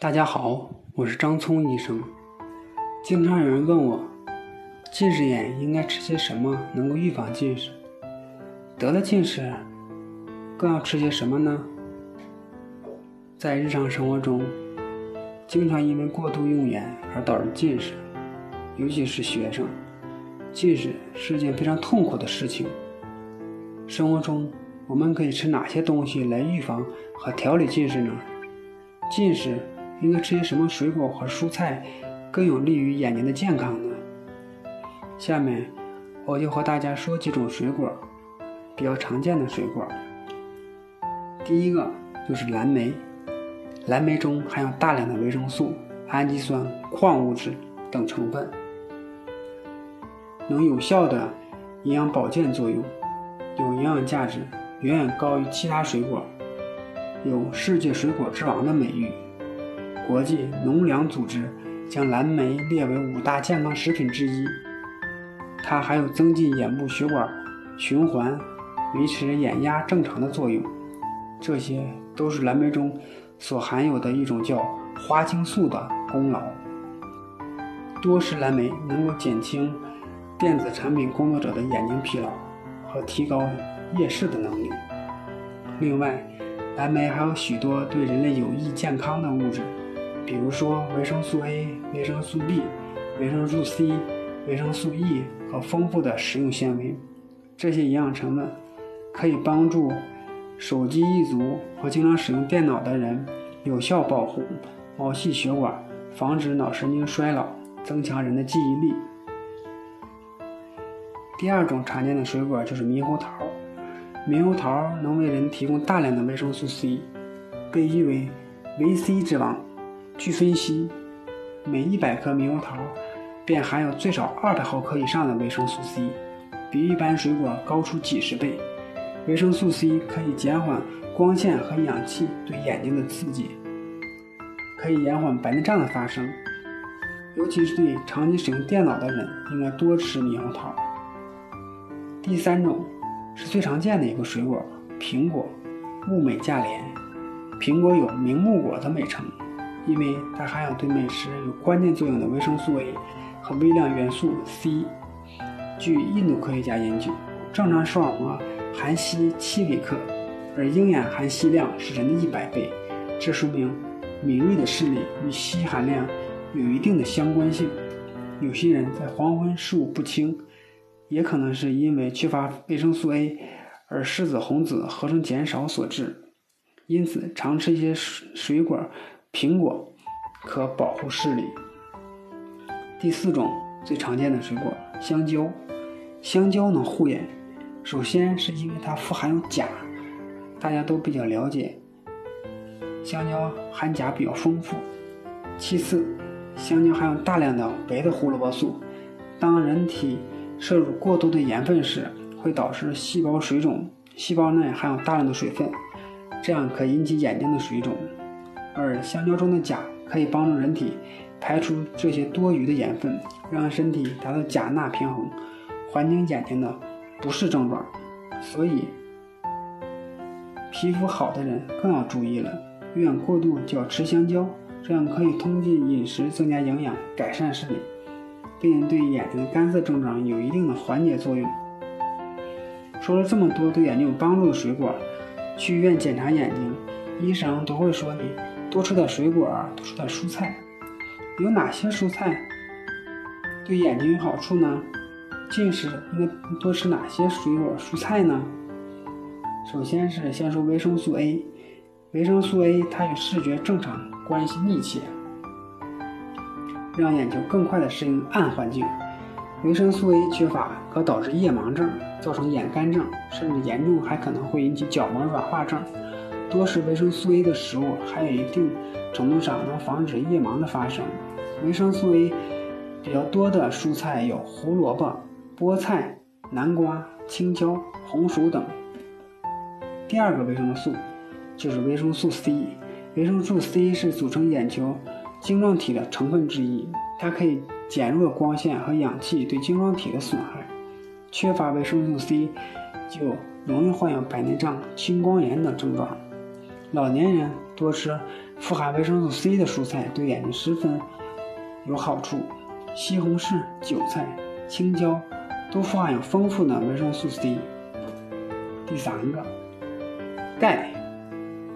大家好，我是张聪医生。经常有人问我，近视眼应该吃些什么能够预防近视？得了近视，更要吃些什么呢？在日常生活中，经常因为过度用眼而导致近视，尤其是学生，近视是件非常痛苦的事情。生活中，我们可以吃哪些东西来预防和调理近视呢？近视。应该吃些什么水果和蔬菜更有利于眼睛的健康呢？下面我就和大家说几种水果，比较常见的水果。第一个就是蓝莓，蓝莓中含有大量的维生素、氨基酸、矿物质等成分，能有效的营养保健作用，有营养价值远远高于其他水果，有“世界水果之王”的美誉。国际农粮组织将蓝莓列为五大健康食品之一。它还有增进眼部血管循环、维持眼压正常的作用。这些都是蓝莓中所含有的一种叫花青素的功劳。多吃蓝莓能够减轻电子产品工作者的眼睛疲劳和提高夜视的能力。另外，蓝莓还有许多对人类有益健康的物质。比如说维生素 A、维生素 B、维生素 C、维生素 E 和丰富的食用纤维，这些营养成分可以帮助手机一族和经常使用电脑的人有效保护毛细血管，防止脑神经衰老，增强人的记忆力。第二种常见的水果就是猕猴桃，猕猴桃能为人提供大量的维生素 C，被誉为维 C 之王。据分析，每一百颗猕猴桃便含有最少二百毫克以上的维生素 C，比一般水果高出几十倍。维生素 C 可以减缓光线和氧气对眼睛的刺激，可以延缓白内障的发生。尤其是对长期使用电脑的人，应该多吃猕猴桃。第三种是最常见的一个水果——苹果，物美价廉。苹果有“明目果”的美称。因为它含有对美食有关键作用的维生素 A 和微量元素 C。据印度科学家研究，正常视网膜含硒七微克，而鹰眼含硒量是人的一百倍。这说明敏锐的视力与硒含量有一定的相关性。有些人在黄昏视物不清，也可能是因为缺乏维生素 A 而视紫红紫合成减少所致。因此，常吃一些水水果。苹果可保护视力。第四种最常见的水果，香蕉。香蕉能护眼，首先是因为它富含有钾，大家都比较了解，香蕉含钾比较丰富。其次，香蕉含有大量的白的胡萝卜素，当人体摄入过多的盐分时，会导致细胞水肿，细胞内含有大量的水分，这样可引起眼睛的水肿。而香蕉中的钾可以帮助人体排出这些多余的盐分，让身体达到钾钠平衡，缓解眼睛的不适症状。所以，皮肤好的人更要注意了，用眼过度就要吃香蕉，这样可以通过饮食增加营养，改善视力，并对眼睛的干涩症状有一定的缓解作用。说了这么多对眼睛有帮助的水果，去医院检查眼睛，医生都会说你。多吃点水果，多吃点蔬菜。有哪些蔬菜对眼睛有好处呢？近视应该多吃哪些水果、蔬菜呢？首先是先说维生素 A，维生素 A 它与视觉正常关系密切，让眼睛更快的适应暗环境。维生素 A 缺乏可导致夜盲症，造成眼干症，甚至严重还可能会引起角膜软化症。多食维生素 A 的食物，还有一定程度上能防止夜盲的发生。维生素 A 比较多的蔬菜有胡萝卜、菠菜、南瓜、青椒、红薯等。第二个维生素就是维生素 C。维生素 C 是组成眼球晶状体的成分之一，它可以减弱光线和氧气对晶状体的损害。缺乏维生素 C 就容易患有白内障、青光眼等症状。老年人多吃富含维生素 C 的蔬菜对眼睛十分有好处。西红柿、韭菜、青椒都富含有丰富的维生素 C。第三个，钙，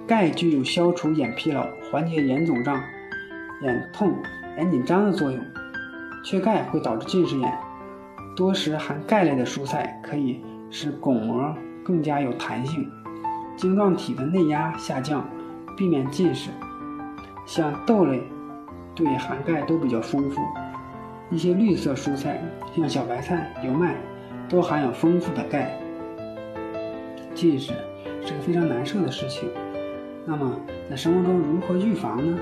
钙具有消除眼疲劳、缓解眼肿胀、眼痛、眼紧张的作用。缺钙会导致近视眼，多食含钙类的蔬菜可以使巩膜更加有弹性，晶状体的内压下降，避免近视。像豆类对含钙都比较丰富，一些绿色蔬菜像小白菜、油麦都含有丰富的钙。近视是个非常难受的事情，那么在生活中如何预防呢？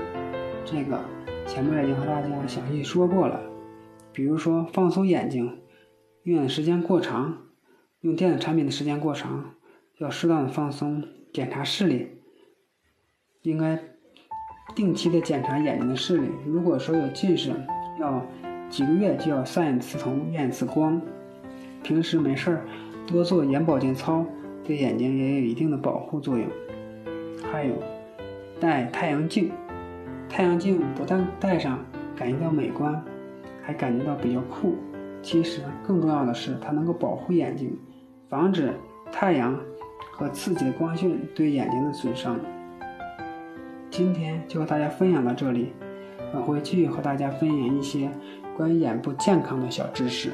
这个前面已经和大家详细说过了。比如说，放松眼睛，用眼时间过长，用电子产品的时间过长，要适当的放松，检查视力，应该定期的检查眼睛的视力。如果说有近视，要几个月就要散一次瞳、验一次光。平时没事儿多做眼保健操，对眼睛也有一定的保护作用。还有，戴太阳镜，太阳镜不但戴上感觉到美观。还感觉到比较酷，其实更重要的是，它能够保护眼睛，防止太阳和刺激的光线对眼睛的损伤。今天就和大家分享到这里，我会继续和大家分享一些关于眼部健康的小知识。